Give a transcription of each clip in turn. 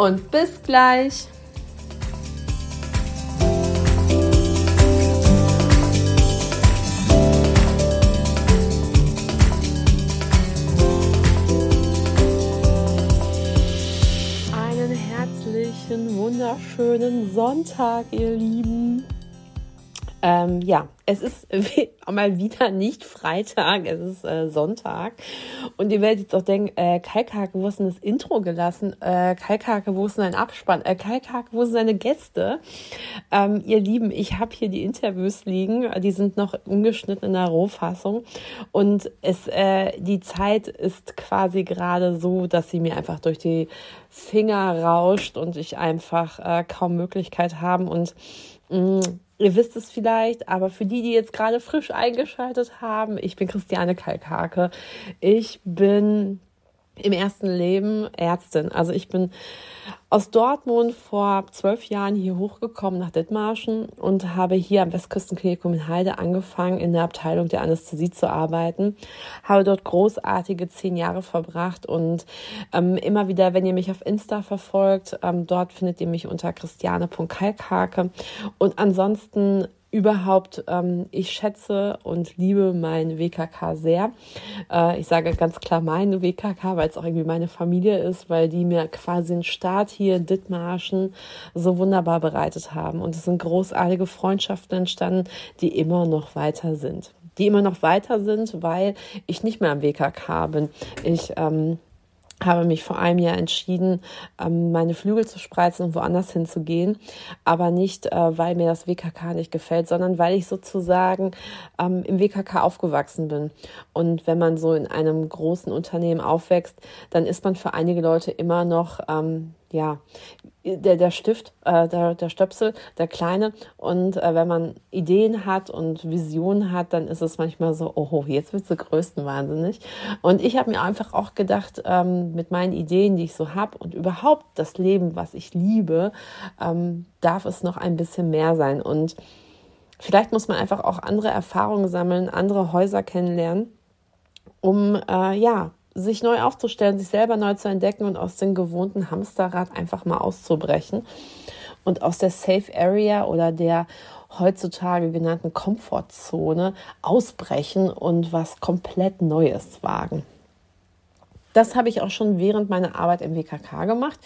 und bis gleich. Einen herzlichen, wunderschönen Sonntag, ihr Lieben. Ähm, ja, es ist mal wieder nicht Freitag, es ist äh, Sonntag. Und ihr werdet jetzt auch denken, äh, Kalkhake, wo ist denn das Intro gelassen? Äh, Kalkhake, wo ist denn ein Abspann? Äh, Kalkhake, wo sind seine Gäste? Ähm, ihr Lieben, ich habe hier die Interviews liegen, die sind noch ungeschnitten in der Rohfassung. Und es, äh, die Zeit ist quasi gerade so, dass sie mir einfach durch die Finger rauscht und ich einfach äh, kaum Möglichkeit haben und mh, mm, Ihr wisst es vielleicht, aber für die, die jetzt gerade frisch eingeschaltet haben, ich bin Christiane Kalkhake. Ich bin im ersten Leben Ärztin. Also ich bin aus Dortmund vor zwölf Jahren hier hochgekommen nach Dithmarschen und habe hier am Westküstenklinikum in Heide angefangen, in der Abteilung der Anästhesie zu arbeiten. Habe dort großartige zehn Jahre verbracht und ähm, immer wieder, wenn ihr mich auf Insta verfolgt, ähm, dort findet ihr mich unter christiane.kalkhake und ansonsten überhaupt, ähm, ich schätze und liebe mein WKK sehr. Äh, ich sage ganz klar meine WKK, weil es auch irgendwie meine Familie ist, weil die mir quasi einen Start hier in Dithmarschen so wunderbar bereitet haben. Und es sind großartige Freundschaften entstanden, die immer noch weiter sind. Die immer noch weiter sind, weil ich nicht mehr am WKK bin. Ich ähm, habe mich vor einem Jahr entschieden, ähm, meine Flügel zu spreizen und woanders hinzugehen. Aber nicht, äh, weil mir das WKK nicht gefällt, sondern weil ich sozusagen ähm, im WKK aufgewachsen bin. Und wenn man so in einem großen Unternehmen aufwächst, dann ist man für einige Leute immer noch ähm, ja, der, der Stift, äh, der, der Stöpsel, der kleine. Und äh, wenn man Ideen hat und Visionen hat, dann ist es manchmal so, oh, jetzt wird du größten wahnsinnig. Und ich habe mir einfach auch gedacht, ähm, mit meinen Ideen, die ich so habe und überhaupt das Leben, was ich liebe, ähm, darf es noch ein bisschen mehr sein. Und vielleicht muss man einfach auch andere Erfahrungen sammeln, andere Häuser kennenlernen, um äh, ja sich neu aufzustellen, sich selber neu zu entdecken und aus dem gewohnten Hamsterrad einfach mal auszubrechen und aus der Safe Area oder der heutzutage genannten Komfortzone ausbrechen und was komplett Neues wagen. Das habe ich auch schon während meiner Arbeit im WKK gemacht.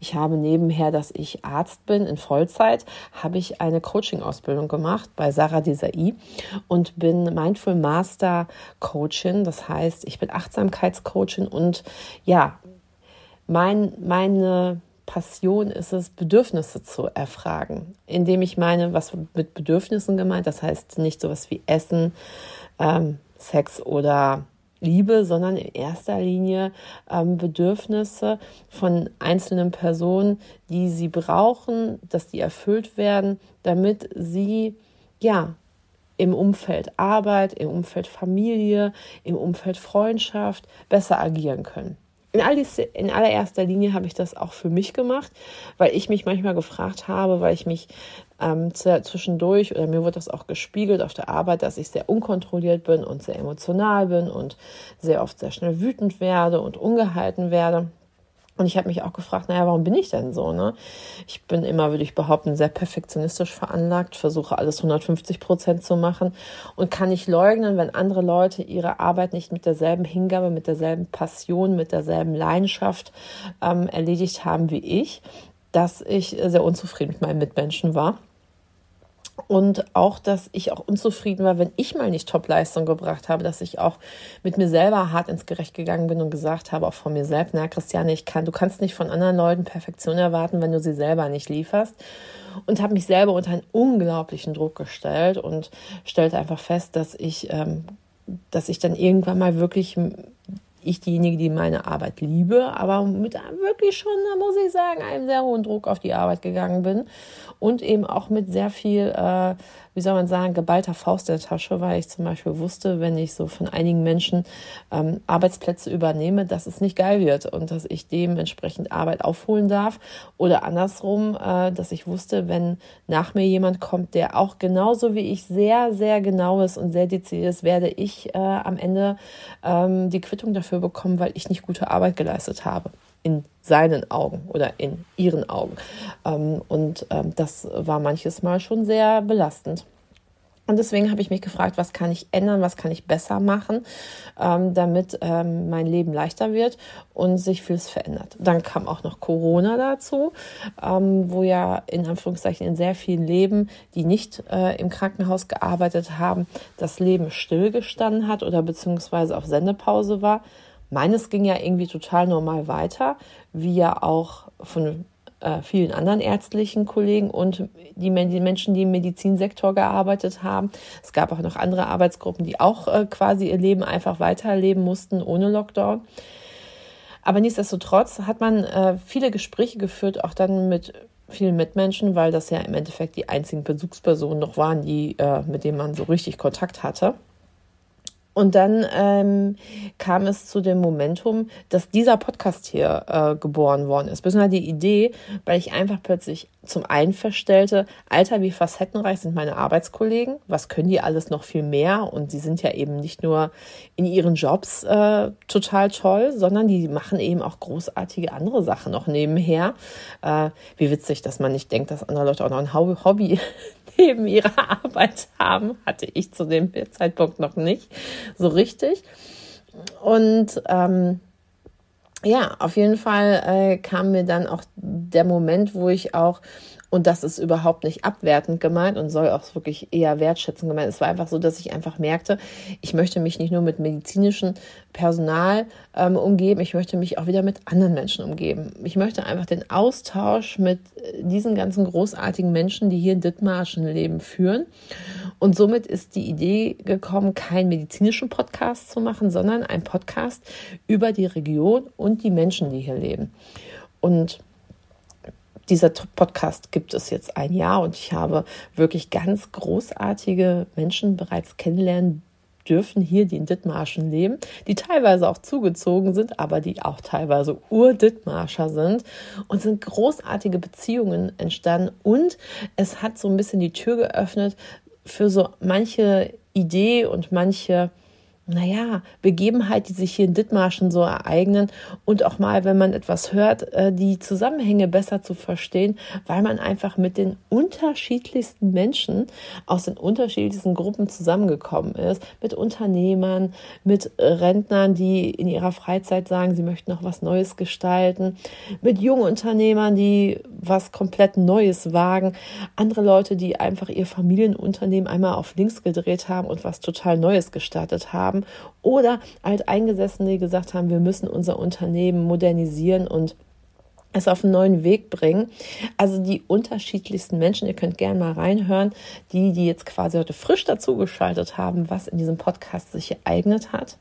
Ich habe nebenher, dass ich Arzt bin in Vollzeit, habe ich eine Coaching-Ausbildung gemacht bei Sarah Desai und bin Mindful Master Coachin. Das heißt, ich bin Achtsamkeitscoachin und ja, mein, meine Passion ist es, Bedürfnisse zu erfragen, indem ich meine, was mit Bedürfnissen gemeint, das heißt nicht sowas wie Essen, ähm, Sex oder Liebe, sondern in erster Linie ähm, Bedürfnisse von einzelnen Personen, die sie brauchen, dass die erfüllt werden, damit sie ja im Umfeld Arbeit, im Umfeld Familie, im Umfeld Freundschaft besser agieren können. In, all dies, in allererster Linie habe ich das auch für mich gemacht, weil ich mich manchmal gefragt habe, weil ich mich ähm, zwischendurch oder mir wird das auch gespiegelt auf der Arbeit, dass ich sehr unkontrolliert bin und sehr emotional bin und sehr oft sehr schnell wütend werde und ungehalten werde. Und ich habe mich auch gefragt, naja, warum bin ich denn so? Ne? Ich bin immer, würde ich behaupten, sehr perfektionistisch veranlagt, versuche alles 150 Prozent zu machen und kann nicht leugnen, wenn andere Leute ihre Arbeit nicht mit derselben Hingabe, mit derselben Passion, mit derselben Leidenschaft ähm, erledigt haben wie ich, dass ich sehr unzufrieden mit meinen Mitmenschen war und auch, dass ich auch unzufrieden war, wenn ich mal nicht Top-Leistung gebracht habe, dass ich auch mit mir selber hart ins Gerecht gegangen bin und gesagt habe, auch von mir selbst, na Christiane, ich kann, du kannst nicht von anderen Leuten Perfektion erwarten, wenn du sie selber nicht lieferst. Und habe mich selber unter einen unglaublichen Druck gestellt und stellte einfach fest, dass ich, ähm, dass ich dann irgendwann mal wirklich ich diejenige, die meine Arbeit liebe, aber mit wirklich schon, muss ich sagen, einem sehr hohen Druck auf die Arbeit gegangen bin und eben auch mit sehr viel, äh, wie soll man sagen, geballter Faust in der Tasche, weil ich zum Beispiel wusste, wenn ich so von einigen Menschen ähm, Arbeitsplätze übernehme, dass es nicht geil wird und dass ich dementsprechend Arbeit aufholen darf. Oder andersrum, äh, dass ich wusste, wenn nach mir jemand kommt, der auch genauso wie ich sehr, sehr genau ist und sehr dezidiert ist, werde ich äh, am Ende ähm, die Quittung dafür bekommen, weil ich nicht gute Arbeit geleistet habe in seinen Augen oder in ihren Augen. Ähm, und ähm, das war manches Mal schon sehr belastend. Und deswegen habe ich mich gefragt, was kann ich ändern, was kann ich besser machen, ähm, damit ähm, mein Leben leichter wird und sich vieles verändert. Dann kam auch noch Corona dazu, ähm, wo ja in Anführungszeichen in sehr vielen Leben, die nicht äh, im Krankenhaus gearbeitet haben, das Leben stillgestanden hat oder beziehungsweise auf Sendepause war. Meines ging ja irgendwie total normal weiter, wie ja auch von äh, vielen anderen ärztlichen Kollegen und die, die, Menschen, die im Medizinsektor gearbeitet haben. Es gab auch noch andere Arbeitsgruppen, die auch äh, quasi ihr Leben einfach weiterleben mussten ohne Lockdown. Aber nichtsdestotrotz hat man äh, viele Gespräche geführt, auch dann mit vielen Mitmenschen, weil das ja im Endeffekt die einzigen Besuchspersonen noch waren, die, äh, mit denen man so richtig Kontakt hatte. Und dann ähm, kam es zu dem Momentum, dass dieser Podcast hier äh, geboren worden ist. Bis die Idee, weil ich einfach plötzlich zum einen feststellte, Alter, wie facettenreich sind meine Arbeitskollegen, was können die alles noch viel mehr und die sind ja eben nicht nur in ihren Jobs äh, total toll, sondern die machen eben auch großartige andere Sachen noch nebenher. Äh, wie witzig, dass man nicht denkt, dass andere Leute auch noch ein Hobby neben ihrer Arbeit haben, hatte ich zu dem Zeitpunkt noch nicht so richtig. Und ähm, ja, auf jeden Fall äh, kam mir dann auch der Moment, wo ich auch und das ist überhaupt nicht abwertend gemeint und soll auch wirklich eher wertschätzend gemeint. Es war einfach so, dass ich einfach merkte, ich möchte mich nicht nur mit medizinischem Personal ähm, umgeben, ich möchte mich auch wieder mit anderen Menschen umgeben. Ich möchte einfach den Austausch mit diesen ganzen großartigen Menschen, die hier in Dithmarschen leben, führen. Und somit ist die Idee gekommen, keinen medizinischen Podcast zu machen, sondern ein Podcast über die Region und die Menschen, die hier leben. Und dieser Podcast gibt es jetzt ein Jahr und ich habe wirklich ganz großartige Menschen bereits kennenlernen dürfen hier, die in Dithmarschen leben, die teilweise auch zugezogen sind, aber die auch teilweise Ur-Dithmarscher sind und sind großartige Beziehungen entstanden und es hat so ein bisschen die Tür geöffnet für so manche Idee und manche naja, Begebenheit, die sich hier in Dithmarschen so ereignen. Und auch mal, wenn man etwas hört, äh, die Zusammenhänge besser zu verstehen, weil man einfach mit den unterschiedlichsten Menschen aus den unterschiedlichsten Gruppen zusammengekommen ist, mit Unternehmern, mit Rentnern, die in ihrer Freizeit sagen, sie möchten noch was Neues gestalten, mit jungen Unternehmern, die was komplett Neues wagen, andere Leute, die einfach ihr Familienunternehmen einmal auf links gedreht haben und was total Neues gestartet haben haben oder Alteingesessene, die gesagt haben, wir müssen unser Unternehmen modernisieren und es auf einen neuen Weg bringen. Also die unterschiedlichsten Menschen, ihr könnt gerne mal reinhören, die, die jetzt quasi heute frisch dazugeschaltet haben, was in diesem Podcast sich ereignet hat.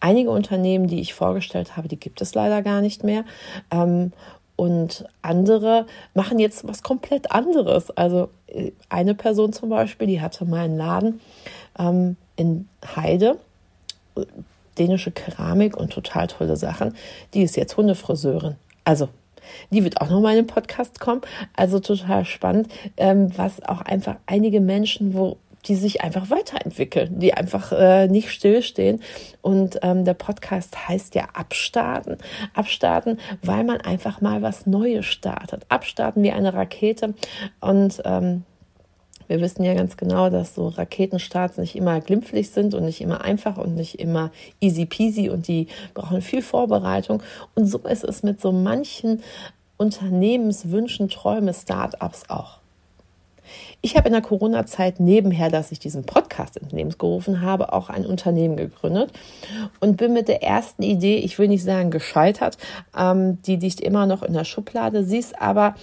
Einige Unternehmen, die ich vorgestellt habe, die gibt es leider gar nicht mehr. Ähm, und andere machen jetzt was komplett anderes. Also äh, eine Person zum Beispiel, die hatte mal einen Laden ähm, in Heide, dänische Keramik und total tolle Sachen. Die ist jetzt Hundefriseurin. Also die wird auch noch mal in den Podcast kommen. Also total spannend, ähm, was auch einfach einige Menschen, wo die sich einfach weiterentwickeln, die einfach äh, nicht stillstehen. Und ähm, der Podcast heißt ja Abstarten. Abstarten, weil man einfach mal was Neues startet. Abstarten wie eine Rakete. Und ähm, wir wissen ja ganz genau, dass so Raketenstarts nicht immer glimpflich sind und nicht immer einfach und nicht immer easy peasy und die brauchen viel Vorbereitung. Und so ist es mit so manchen Unternehmenswünschen, Träume, Startups auch. Ich habe in der Corona-Zeit nebenher, dass ich diesen Podcast ins Leben gerufen habe, auch ein Unternehmen gegründet und bin mit der ersten Idee, ich will nicht sagen gescheitert, ähm, die liegt immer noch in der Schublade. Sie ist aber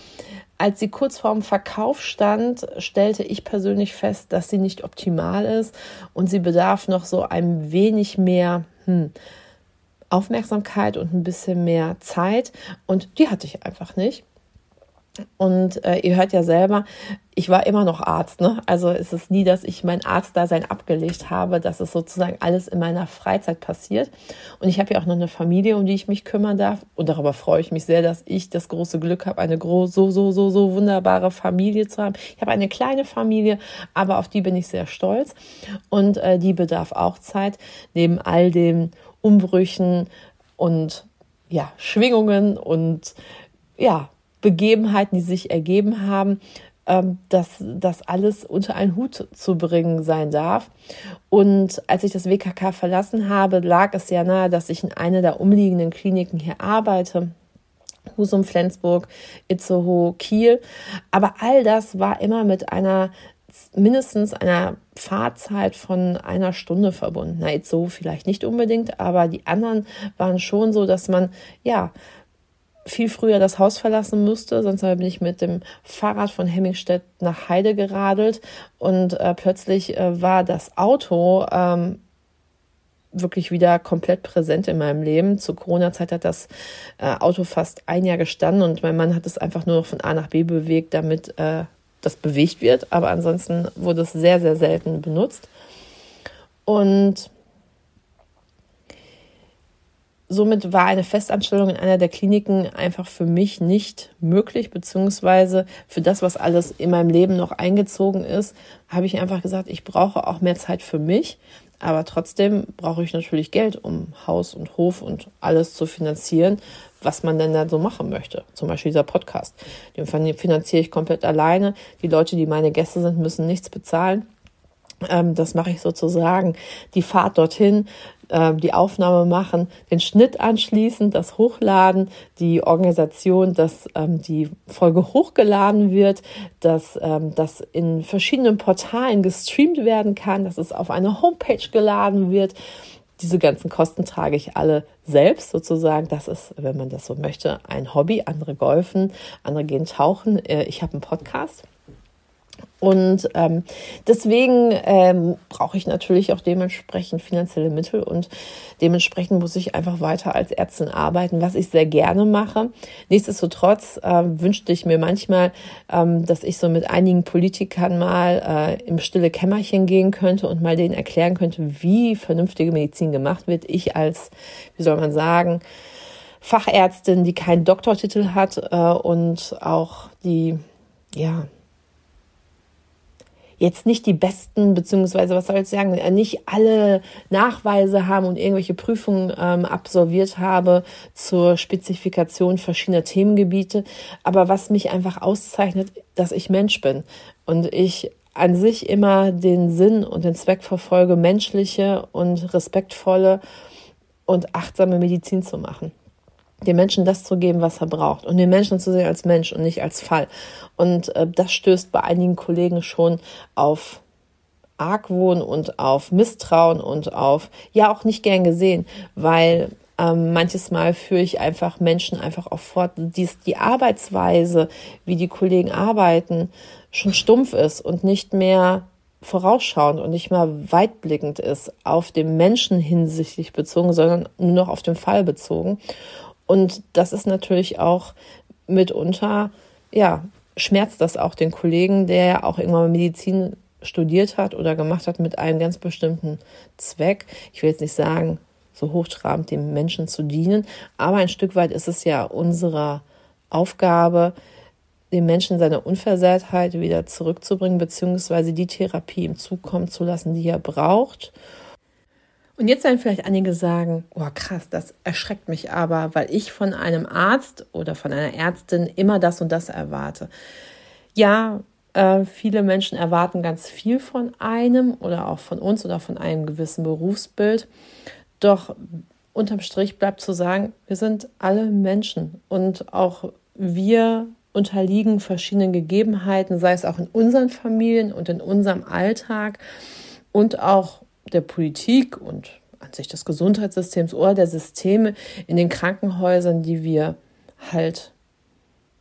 als sie kurz vorm Verkauf stand, stellte ich persönlich fest, dass sie nicht optimal ist und sie bedarf noch so ein wenig mehr hm, Aufmerksamkeit und ein bisschen mehr Zeit und die hatte ich einfach nicht. Und äh, ihr hört ja selber, ich war immer noch Arzt. Ne? Also es ist nie, dass ich mein Arztdasein abgelegt habe. Das ist sozusagen alles in meiner Freizeit passiert. Und ich habe ja auch noch eine Familie, um die ich mich kümmern darf. Und darüber freue ich mich sehr, dass ich das große Glück habe, eine groß, so, so, so, so wunderbare Familie zu haben. Ich habe eine kleine Familie, aber auf die bin ich sehr stolz. Und äh, die bedarf auch Zeit, neben all den Umbrüchen und ja, Schwingungen und ja, Begebenheiten, die sich ergeben haben, ähm, dass das alles unter einen Hut zu bringen sein darf. Und als ich das WKK verlassen habe, lag es ja nahe, dass ich in einer der umliegenden Kliniken hier arbeite. Husum, Flensburg, Itzehoe, Kiel. Aber all das war immer mit einer mindestens einer Fahrzeit von einer Stunde verbunden. Na, so vielleicht nicht unbedingt, aber die anderen waren schon so, dass man ja viel früher das Haus verlassen musste, sonst bin ich mit dem Fahrrad von Hemmingstedt nach Heide geradelt und äh, plötzlich äh, war das Auto ähm, wirklich wieder komplett präsent in meinem Leben. Zur Corona-Zeit hat das äh, Auto fast ein Jahr gestanden und mein Mann hat es einfach nur noch von A nach B bewegt, damit äh, das bewegt wird. Aber ansonsten wurde es sehr, sehr selten benutzt. Und somit war eine Festanstellung in einer der Kliniken einfach für mich nicht möglich, beziehungsweise für das, was alles in meinem Leben noch eingezogen ist, habe ich einfach gesagt, ich brauche auch mehr Zeit für mich. Aber trotzdem brauche ich natürlich Geld, um Haus und Hof und alles zu finanzieren, was man denn da so machen möchte. Zum Beispiel dieser Podcast. Den finanziere ich komplett alleine. Die Leute, die meine Gäste sind, müssen nichts bezahlen. Ähm, das mache ich sozusagen. Die Fahrt dorthin, äh, die Aufnahme machen, den Schnitt anschließen, das Hochladen, die Organisation, dass ähm, die Folge hochgeladen wird, dass ähm, das in verschiedenen Portalen gestreamt werden kann, dass es auf eine Homepage geladen wird. Diese ganzen Kosten trage ich alle selbst sozusagen. Das ist, wenn man das so möchte, ein Hobby. Andere golfen, andere gehen tauchen. Äh, ich habe einen Podcast. Und ähm, deswegen ähm, brauche ich natürlich auch dementsprechend finanzielle Mittel und dementsprechend muss ich einfach weiter als Ärztin arbeiten, was ich sehr gerne mache. Nichtsdestotrotz äh, wünschte ich mir manchmal, ähm, dass ich so mit einigen Politikern mal äh, im stille Kämmerchen gehen könnte und mal denen erklären könnte, wie vernünftige Medizin gemacht wird. Ich als, wie soll man sagen, Fachärztin, die keinen Doktortitel hat äh, und auch die, ja, jetzt nicht die besten, beziehungsweise was soll ich sagen, äh, nicht alle Nachweise haben und irgendwelche Prüfungen ähm, absolviert habe zur Spezifikation verschiedener Themengebiete. Aber was mich einfach auszeichnet, dass ich Mensch bin und ich an sich immer den Sinn und den Zweck verfolge, menschliche und respektvolle und achtsame Medizin zu machen dem Menschen das zu geben, was er braucht und den Menschen zu sehen als Mensch und nicht als Fall. Und äh, das stößt bei einigen Kollegen schon auf Argwohn und auf Misstrauen und auf, ja, auch nicht gern gesehen, weil ähm, manches Mal führe ich einfach Menschen einfach auch fort, dies, die Arbeitsweise, wie die Kollegen arbeiten, schon stumpf ist und nicht mehr vorausschauend und nicht mehr weitblickend ist, auf den Menschen hinsichtlich bezogen, sondern nur noch auf den Fall bezogen. Und das ist natürlich auch mitunter, ja, schmerzt das auch den Kollegen, der ja auch irgendwann Medizin studiert hat oder gemacht hat mit einem ganz bestimmten Zweck. Ich will jetzt nicht sagen, so hochtrabend dem Menschen zu dienen, aber ein Stück weit ist es ja unsere Aufgabe, dem Menschen seine Unversehrtheit wieder zurückzubringen, beziehungsweise die Therapie ihm zukommen zu lassen, die er braucht und jetzt werden vielleicht einige sagen, oh krass, das erschreckt mich aber, weil ich von einem Arzt oder von einer Ärztin immer das und das erwarte. Ja, äh, viele Menschen erwarten ganz viel von einem oder auch von uns oder von einem gewissen Berufsbild. Doch unterm Strich bleibt zu sagen, wir sind alle Menschen und auch wir unterliegen verschiedenen Gegebenheiten, sei es auch in unseren Familien und in unserem Alltag und auch der Politik und an sich des Gesundheitssystems oder der Systeme in den Krankenhäusern, die wir halt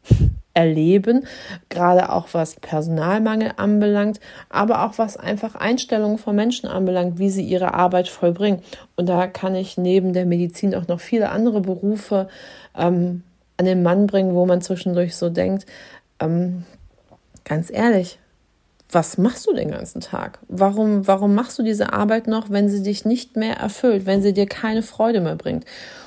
erleben, gerade auch was Personalmangel anbelangt, aber auch was einfach Einstellungen von Menschen anbelangt, wie sie ihre Arbeit vollbringen. Und da kann ich neben der Medizin auch noch viele andere Berufe ähm, an den Mann bringen, wo man zwischendurch so denkt, ähm, ganz ehrlich, was machst du den ganzen Tag? Warum, warum machst du diese Arbeit noch, wenn sie dich nicht mehr erfüllt, wenn sie dir keine Freude mehr bringt?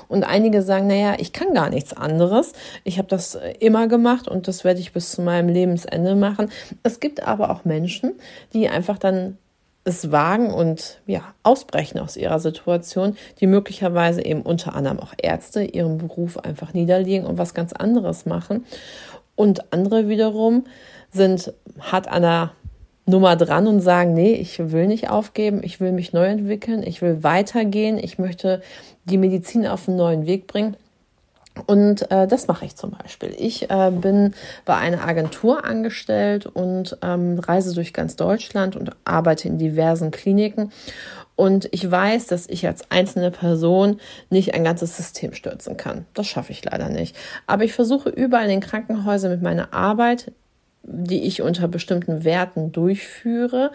Und einige sagen, naja, ich kann gar nichts anderes. Ich habe das immer gemacht und das werde ich bis zu meinem Lebensende machen. Es gibt aber auch Menschen, die einfach dann es wagen und ja, ausbrechen aus ihrer Situation, die möglicherweise eben unter anderem auch Ärzte ihren Beruf einfach niederlegen und was ganz anderes machen. Und andere wiederum sind hart an der Nummer dran und sagen, nee, ich will nicht aufgeben, ich will mich neu entwickeln, ich will weitergehen, ich möchte die Medizin auf einen neuen Weg bringen. Und äh, das mache ich zum Beispiel. Ich äh, bin bei einer Agentur angestellt und ähm, reise durch ganz Deutschland und arbeite in diversen Kliniken. Und ich weiß, dass ich als einzelne Person nicht ein ganzes System stürzen kann. Das schaffe ich leider nicht. Aber ich versuche überall in den Krankenhäusern mit meiner Arbeit die ich unter bestimmten Werten durchführe,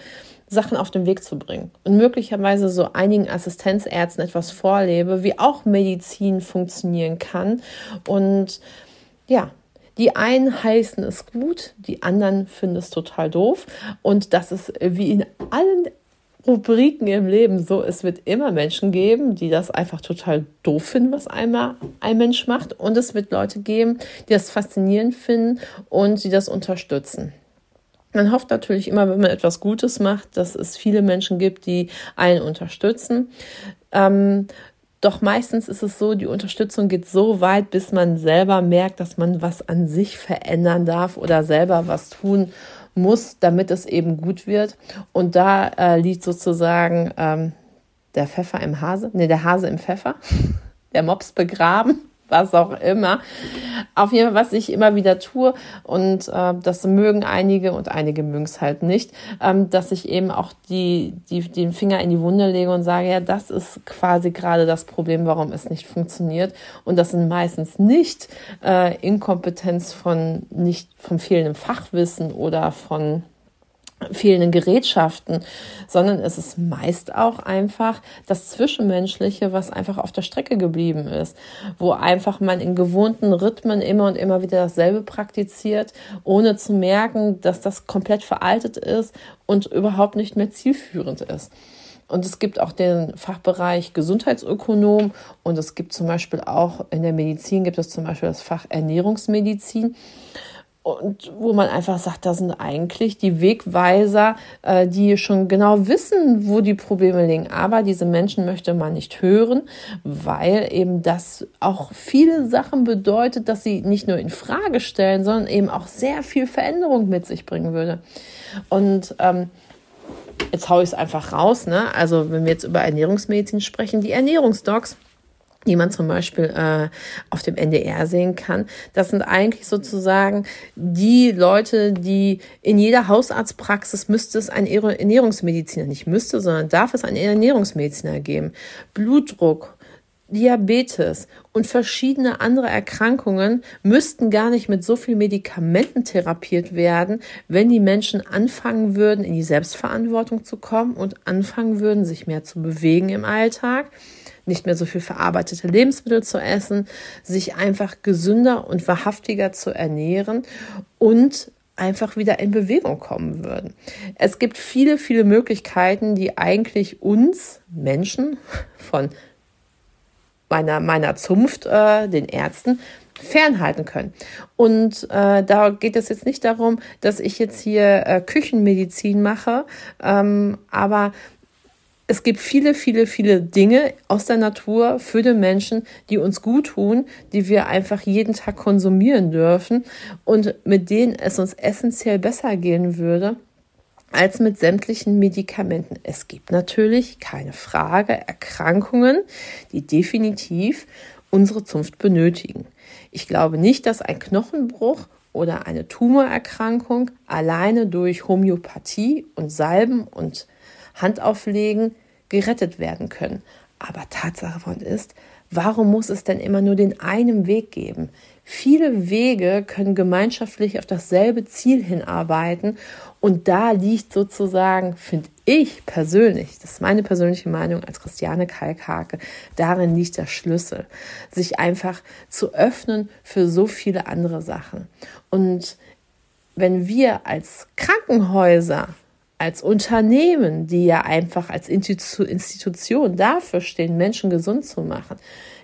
Sachen auf den Weg zu bringen und möglicherweise so einigen Assistenzärzten etwas vorlebe, wie auch Medizin funktionieren kann. Und ja, die einen heißen es gut, die anderen finden es total doof. Und das ist wie in allen Rubriken im Leben so, es wird immer Menschen geben, die das einfach total doof finden, was einmal ein Mensch macht. Und es wird Leute geben, die das faszinierend finden und die das unterstützen. Man hofft natürlich immer, wenn man etwas Gutes macht, dass es viele Menschen gibt, die einen unterstützen. Ähm, doch meistens ist es so, die Unterstützung geht so weit, bis man selber merkt, dass man was an sich verändern darf oder selber was tun muss, damit es eben gut wird. Und da äh, liegt sozusagen ähm, der Pfeffer im Hase, ne, der Hase im Pfeffer, der Mops begraben was auch immer. Auf jeden Fall, was ich immer wieder tue, und äh, das mögen einige und einige mögen es halt nicht, ähm, dass ich eben auch die, die, den Finger in die Wunde lege und sage, ja, das ist quasi gerade das Problem, warum es nicht funktioniert. Und das sind meistens nicht äh, Inkompetenz von nicht vom fehlenden Fachwissen oder von fehlenden Gerätschaften, sondern es ist meist auch einfach das Zwischenmenschliche, was einfach auf der Strecke geblieben ist, wo einfach man in gewohnten Rhythmen immer und immer wieder dasselbe praktiziert, ohne zu merken, dass das komplett veraltet ist und überhaupt nicht mehr zielführend ist. Und es gibt auch den Fachbereich Gesundheitsökonom und es gibt zum Beispiel auch in der Medizin gibt es zum Beispiel das Fach Ernährungsmedizin und wo man einfach sagt, da sind eigentlich die Wegweiser, äh, die schon genau wissen, wo die Probleme liegen. Aber diese Menschen möchte man nicht hören, weil eben das auch viele Sachen bedeutet, dass sie nicht nur in Frage stellen, sondern eben auch sehr viel Veränderung mit sich bringen würde. Und ähm, jetzt haue ich es einfach raus, ne? Also wenn wir jetzt über Ernährungsmedizin sprechen, die Ernährungsdocs die man zum Beispiel äh, auf dem NDR sehen kann. Das sind eigentlich sozusagen die Leute, die in jeder Hausarztpraxis müsste es einen Ernährungsmediziner, nicht müsste, sondern darf es einen Ernährungsmediziner geben. Blutdruck, Diabetes und verschiedene andere Erkrankungen müssten gar nicht mit so viel Medikamenten therapiert werden, wenn die Menschen anfangen würden, in die Selbstverantwortung zu kommen und anfangen würden, sich mehr zu bewegen im Alltag nicht mehr so viel verarbeitete Lebensmittel zu essen, sich einfach gesünder und wahrhaftiger zu ernähren und einfach wieder in Bewegung kommen würden. Es gibt viele, viele Möglichkeiten, die eigentlich uns Menschen von meiner, meiner Zunft, äh, den Ärzten, fernhalten können. Und äh, da geht es jetzt nicht darum, dass ich jetzt hier äh, Küchenmedizin mache, ähm, aber es gibt viele, viele, viele Dinge aus der Natur für den Menschen, die uns gut tun, die wir einfach jeden Tag konsumieren dürfen und mit denen es uns essentiell besser gehen würde als mit sämtlichen Medikamenten. Es gibt natürlich keine Frage Erkrankungen, die definitiv unsere Zunft benötigen. Ich glaube nicht, dass ein Knochenbruch oder eine Tumorerkrankung alleine durch Homöopathie und Salben und Handauflegen gerettet werden können. Aber Tatsache von ist, Warum muss es denn immer nur den einen Weg geben? Viele Wege können gemeinschaftlich auf dasselbe Ziel hinarbeiten und da liegt sozusagen, finde ich persönlich, das ist meine persönliche Meinung als Christiane Kalkhake, darin liegt der Schlüssel, sich einfach zu öffnen für so viele andere Sachen. Und wenn wir als Krankenhäuser als Unternehmen, die ja einfach als Institution dafür stehen, Menschen gesund zu machen,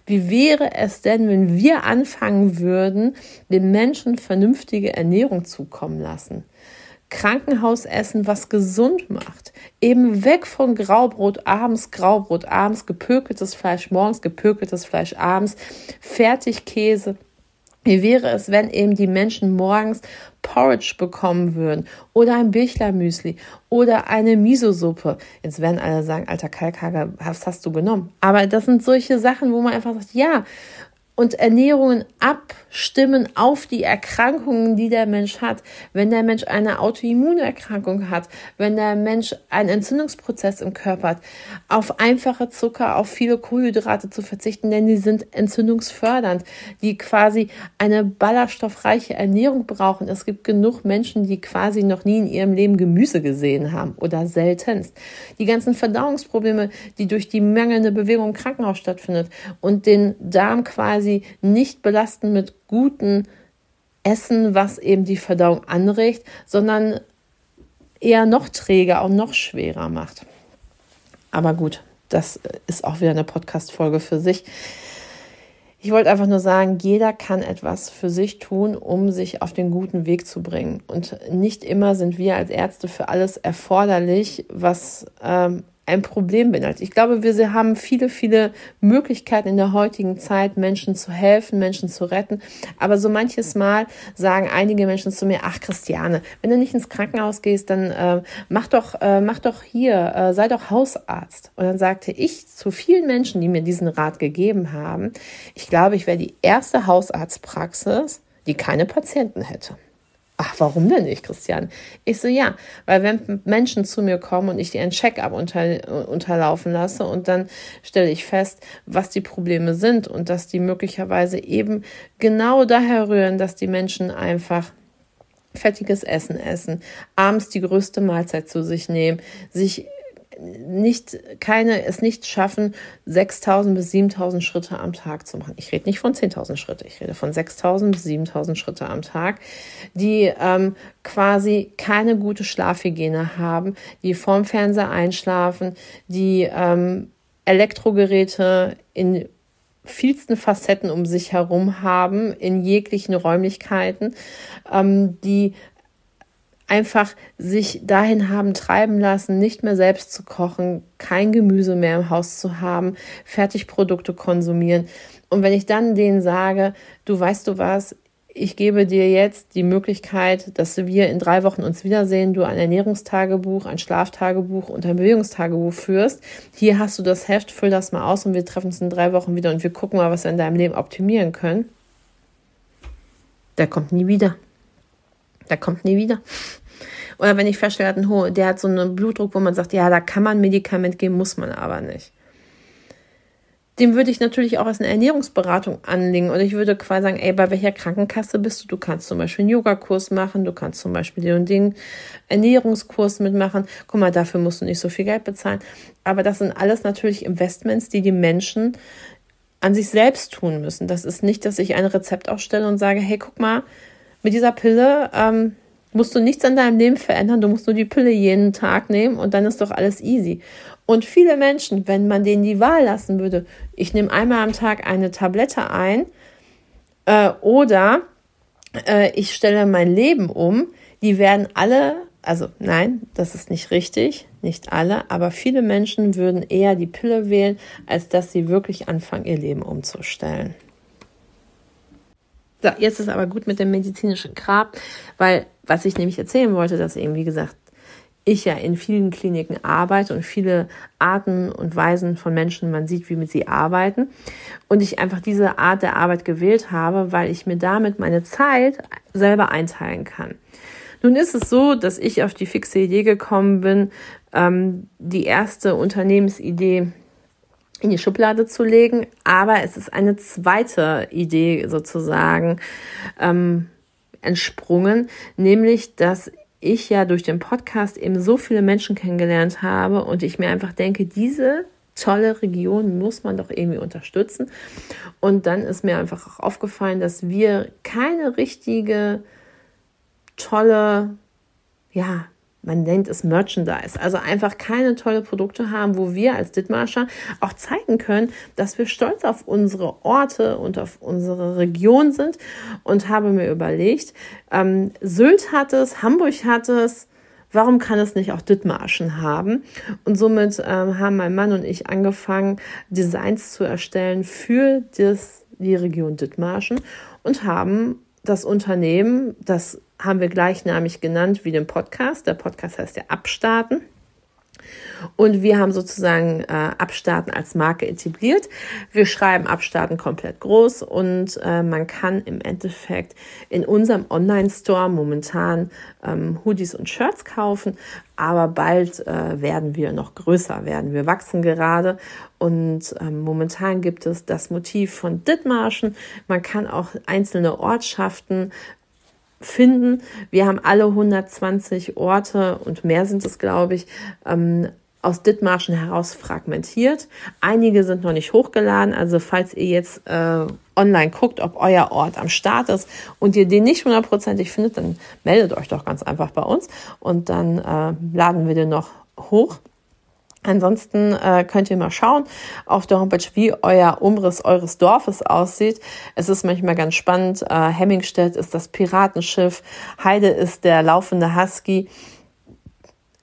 wie wäre es denn, wenn wir anfangen würden, den Menschen vernünftige Ernährung zukommen lassen? Krankenhausessen, was gesund macht. Eben weg von Graubrot abends, Graubrot abends, gepökeltes Fleisch morgens, gepökeltes Fleisch abends, Fertigkäse. Wie wäre es, wenn eben die Menschen morgens Porridge bekommen würden oder ein Bichlermüsli oder eine Miso-Suppe. Jetzt werden alle sagen, alter Kalkhager, was hast du genommen? Aber das sind solche Sachen, wo man einfach sagt, ja, und Ernährungen abstimmen auf die Erkrankungen, die der Mensch hat. Wenn der Mensch eine Autoimmunerkrankung hat, wenn der Mensch einen Entzündungsprozess im Körper hat, auf einfache Zucker, auf viele Kohlenhydrate zu verzichten, denn die sind entzündungsfördernd, die quasi eine ballaststoffreiche Ernährung brauchen. Es gibt genug Menschen, die quasi noch nie in ihrem Leben Gemüse gesehen haben oder seltenst. Die ganzen Verdauungsprobleme, die durch die mangelnde Bewegung im Krankenhaus stattfindet und den Darm quasi quasi nicht belasten mit gutem Essen, was eben die Verdauung anregt, sondern eher noch träger und noch schwerer macht. Aber gut, das ist auch wieder eine Podcast-Folge für sich. Ich wollte einfach nur sagen, jeder kann etwas für sich tun, um sich auf den guten Weg zu bringen. Und nicht immer sind wir als Ärzte für alles erforderlich, was ähm, ein Problem bin. Also ich glaube, wir haben viele, viele Möglichkeiten in der heutigen Zeit, Menschen zu helfen, Menschen zu retten. Aber so manches Mal sagen einige Menschen zu mir, ach Christiane, wenn du nicht ins Krankenhaus gehst, dann äh, mach doch, äh, mach doch hier, äh, sei doch Hausarzt. Und dann sagte ich zu vielen Menschen, die mir diesen Rat gegeben haben, ich glaube, ich wäre die erste Hausarztpraxis, die keine Patienten hätte. Ach, warum denn nicht, Christian? Ich so, ja, weil wenn Menschen zu mir kommen und ich die ein Check-up unter, unterlaufen lasse und dann stelle ich fest, was die Probleme sind und dass die möglicherweise eben genau daher rühren, dass die Menschen einfach fettiges Essen essen, abends die größte Mahlzeit zu sich nehmen, sich nicht, keine, es nicht schaffen, 6000 bis 7000 Schritte am Tag zu machen. Ich rede nicht von 10.000 Schritte, ich rede von 6000 bis 7000 Schritte am Tag, die ähm, quasi keine gute Schlafhygiene haben, die vorm Fernseher einschlafen, die ähm, Elektrogeräte in vielsten Facetten um sich herum haben, in jeglichen Räumlichkeiten, ähm, die einfach sich dahin haben treiben lassen, nicht mehr selbst zu kochen, kein Gemüse mehr im Haus zu haben, Fertigprodukte konsumieren. Und wenn ich dann denen sage, du weißt du was, ich gebe dir jetzt die Möglichkeit, dass wir in drei Wochen uns wiedersehen, du ein Ernährungstagebuch, ein Schlaftagebuch und ein Bewegungstagebuch führst. Hier hast du das Heft, füll das mal aus und wir treffen uns in drei Wochen wieder und wir gucken mal, was wir in deinem Leben optimieren können. Der kommt nie wieder. Der kommt nie wieder. Oder wenn ich feststelle, der hat so einen Blutdruck, wo man sagt, ja, da kann man Medikament geben, muss man aber nicht. Dem würde ich natürlich auch als eine Ernährungsberatung anlegen. Und ich würde quasi sagen, ey, bei welcher Krankenkasse bist du? Du kannst zum Beispiel einen Yogakurs machen, du kannst zum Beispiel den und den Ernährungskurs mitmachen. Guck mal, dafür musst du nicht so viel Geld bezahlen. Aber das sind alles natürlich Investments, die die Menschen an sich selbst tun müssen. Das ist nicht, dass ich ein Rezept aufstelle und sage, hey, guck mal, mit dieser Pille ähm, musst du nichts an deinem Leben verändern, du musst nur die Pille jeden Tag nehmen und dann ist doch alles easy. Und viele Menschen, wenn man denen die Wahl lassen würde, ich nehme einmal am Tag eine Tablette ein äh, oder äh, ich stelle mein Leben um, die werden alle, also nein, das ist nicht richtig, nicht alle, aber viele Menschen würden eher die Pille wählen, als dass sie wirklich anfangen, ihr Leben umzustellen. So, jetzt ist aber gut mit dem medizinischen Grab, weil was ich nämlich erzählen wollte, dass eben, wie gesagt, ich ja in vielen Kliniken arbeite und viele Arten und Weisen von Menschen, man sieht, wie mit sie arbeiten. Und ich einfach diese Art der Arbeit gewählt habe, weil ich mir damit meine Zeit selber einteilen kann. Nun ist es so, dass ich auf die fixe Idee gekommen bin, ähm, die erste Unternehmensidee in die Schublade zu legen, aber es ist eine zweite Idee sozusagen ähm, entsprungen, nämlich dass ich ja durch den Podcast eben so viele Menschen kennengelernt habe und ich mir einfach denke, diese tolle Region muss man doch irgendwie unterstützen. Und dann ist mir einfach auch aufgefallen, dass wir keine richtige tolle, ja, man nennt es Merchandise, also einfach keine tolle Produkte haben, wo wir als Dithmarscher auch zeigen können, dass wir stolz auf unsere Orte und auf unsere Region sind. Und habe mir überlegt, ähm, Sylt hat es, Hamburg hat es, warum kann es nicht auch Dithmarschen haben? Und somit ähm, haben mein Mann und ich angefangen, Designs zu erstellen für das, die Region Dithmarschen und haben das Unternehmen, das haben wir gleichnamig genannt wie den Podcast. Der Podcast heißt ja Abstarten. Und wir haben sozusagen äh, Abstarten als Marke etabliert. Wir schreiben Abstarten komplett groß und äh, man kann im Endeffekt in unserem Online-Store momentan ähm, Hoodies und Shirts kaufen. Aber bald äh, werden wir noch größer werden. Wir wachsen gerade und ähm, momentan gibt es das Motiv von Dithmarschen. Man kann auch einzelne Ortschaften finden. Wir haben alle 120 Orte und mehr sind es, glaube ich, ähm, aus Dithmarschen heraus fragmentiert. Einige sind noch nicht hochgeladen, also falls ihr jetzt äh, online guckt, ob euer Ort am Start ist und ihr den nicht hundertprozentig findet, dann meldet euch doch ganz einfach bei uns und dann äh, laden wir den noch hoch. Ansonsten äh, könnt ihr mal schauen auf der Homepage, wie euer Umriss eures Dorfes aussieht. Es ist manchmal ganz spannend. Äh, Hemmingstedt ist das Piratenschiff, Heide ist der laufende Husky.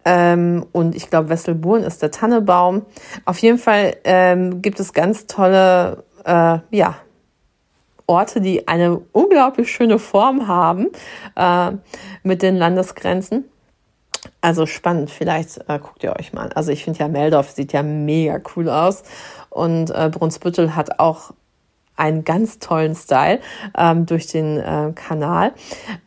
Ähm, und ich glaube, Wesselburen ist der Tannebaum. Auf jeden Fall ähm, gibt es ganz tolle, äh, ja, Orte, die eine unglaublich schöne Form haben äh, mit den Landesgrenzen. Also spannend, vielleicht äh, guckt ihr euch mal. Also ich finde ja Meldorf sieht ja mega cool aus und äh, Brunsbüttel hat auch einen ganz tollen Style ähm, durch den äh, Kanal.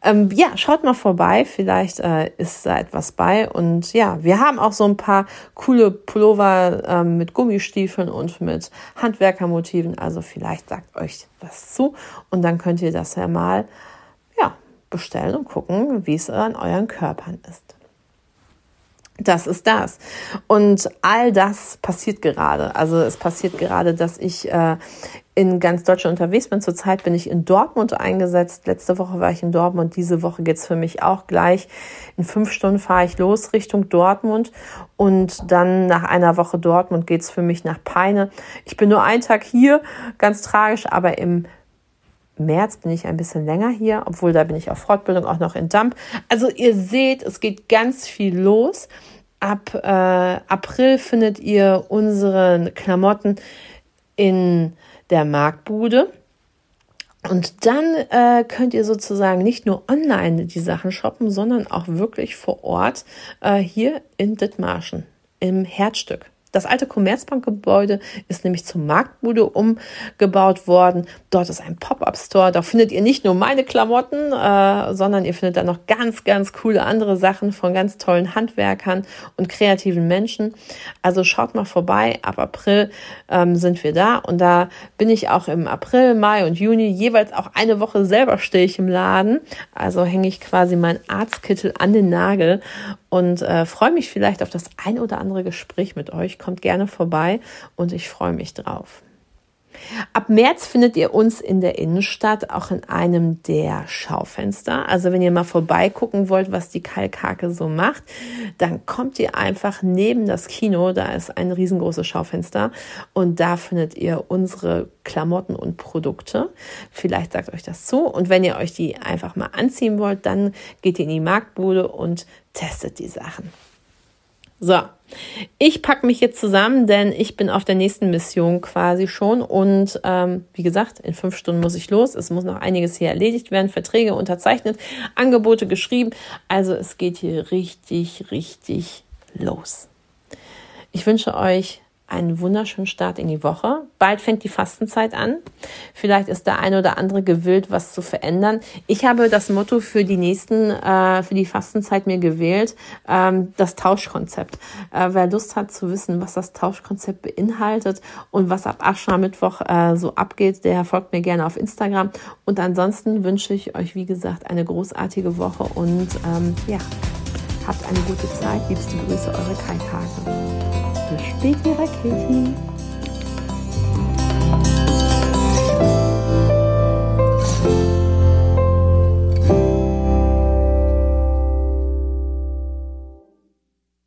Ähm, ja, schaut mal vorbei, vielleicht äh, ist da etwas bei. Und ja, wir haben auch so ein paar coole Pullover ähm, mit Gummistiefeln und mit Handwerkermotiven. Also vielleicht sagt euch das zu und dann könnt ihr das ja mal ja, bestellen und gucken, wie es an euren Körpern ist. Das ist das. Und all das passiert gerade. Also es passiert gerade, dass ich äh, in ganz Deutschland unterwegs bin. Zurzeit bin ich in Dortmund eingesetzt. Letzte Woche war ich in Dortmund. Diese Woche geht's für mich auch gleich. In fünf Stunden fahre ich los Richtung Dortmund. Und dann nach einer Woche Dortmund geht's für mich nach Peine. Ich bin nur einen Tag hier, ganz tragisch, aber im März bin ich ein bisschen länger hier, obwohl da bin ich auf Fortbildung auch noch in Damp. Also ihr seht, es geht ganz viel los. Ab äh, April findet ihr unsere Klamotten in der Marktbude. Und dann äh, könnt ihr sozusagen nicht nur online die Sachen shoppen, sondern auch wirklich vor Ort äh, hier in Dithmarschen im Herzstück. Das alte Commerzbankgebäude ist nämlich zum Marktbude umgebaut worden. Dort ist ein Pop-up-Store. Da findet ihr nicht nur meine Klamotten, äh, sondern ihr findet da noch ganz, ganz coole andere Sachen von ganz tollen Handwerkern und kreativen Menschen. Also schaut mal vorbei. Ab April ähm, sind wir da und da bin ich auch im April, Mai und Juni jeweils auch eine Woche selber stehe ich im Laden. Also hänge ich quasi mein Arztkittel an den Nagel und äh, freue mich vielleicht auf das ein oder andere Gespräch mit euch. Kommt gerne vorbei und ich freue mich drauf. Ab März findet ihr uns in der Innenstadt auch in einem der Schaufenster. Also wenn ihr mal vorbeigucken wollt, was die Kalkhake so macht, dann kommt ihr einfach neben das Kino. Da ist ein riesengroßes Schaufenster und da findet ihr unsere Klamotten und Produkte. Vielleicht sagt euch das zu. Und wenn ihr euch die einfach mal anziehen wollt, dann geht ihr in die Marktbude und testet die Sachen. So, ich packe mich jetzt zusammen, denn ich bin auf der nächsten Mission quasi schon. Und ähm, wie gesagt, in fünf Stunden muss ich los. Es muss noch einiges hier erledigt werden, Verträge unterzeichnet, Angebote geschrieben. Also es geht hier richtig, richtig los. Ich wünsche euch einen wunderschönen Start in die Woche. Bald fängt die Fastenzeit an. Vielleicht ist der eine oder andere gewillt, was zu verändern. Ich habe das Motto für die nächsten, äh, für die Fastenzeit mir gewählt, ähm, das Tauschkonzept. Äh, wer Lust hat zu wissen, was das Tauschkonzept beinhaltet und was ab Aschermittwoch äh, so abgeht, der folgt mir gerne auf Instagram. Und ansonsten wünsche ich euch, wie gesagt, eine großartige Woche und ähm, ja, habt eine gute Zeit. Liebste Grüße, eure Kai Bis später, Katie.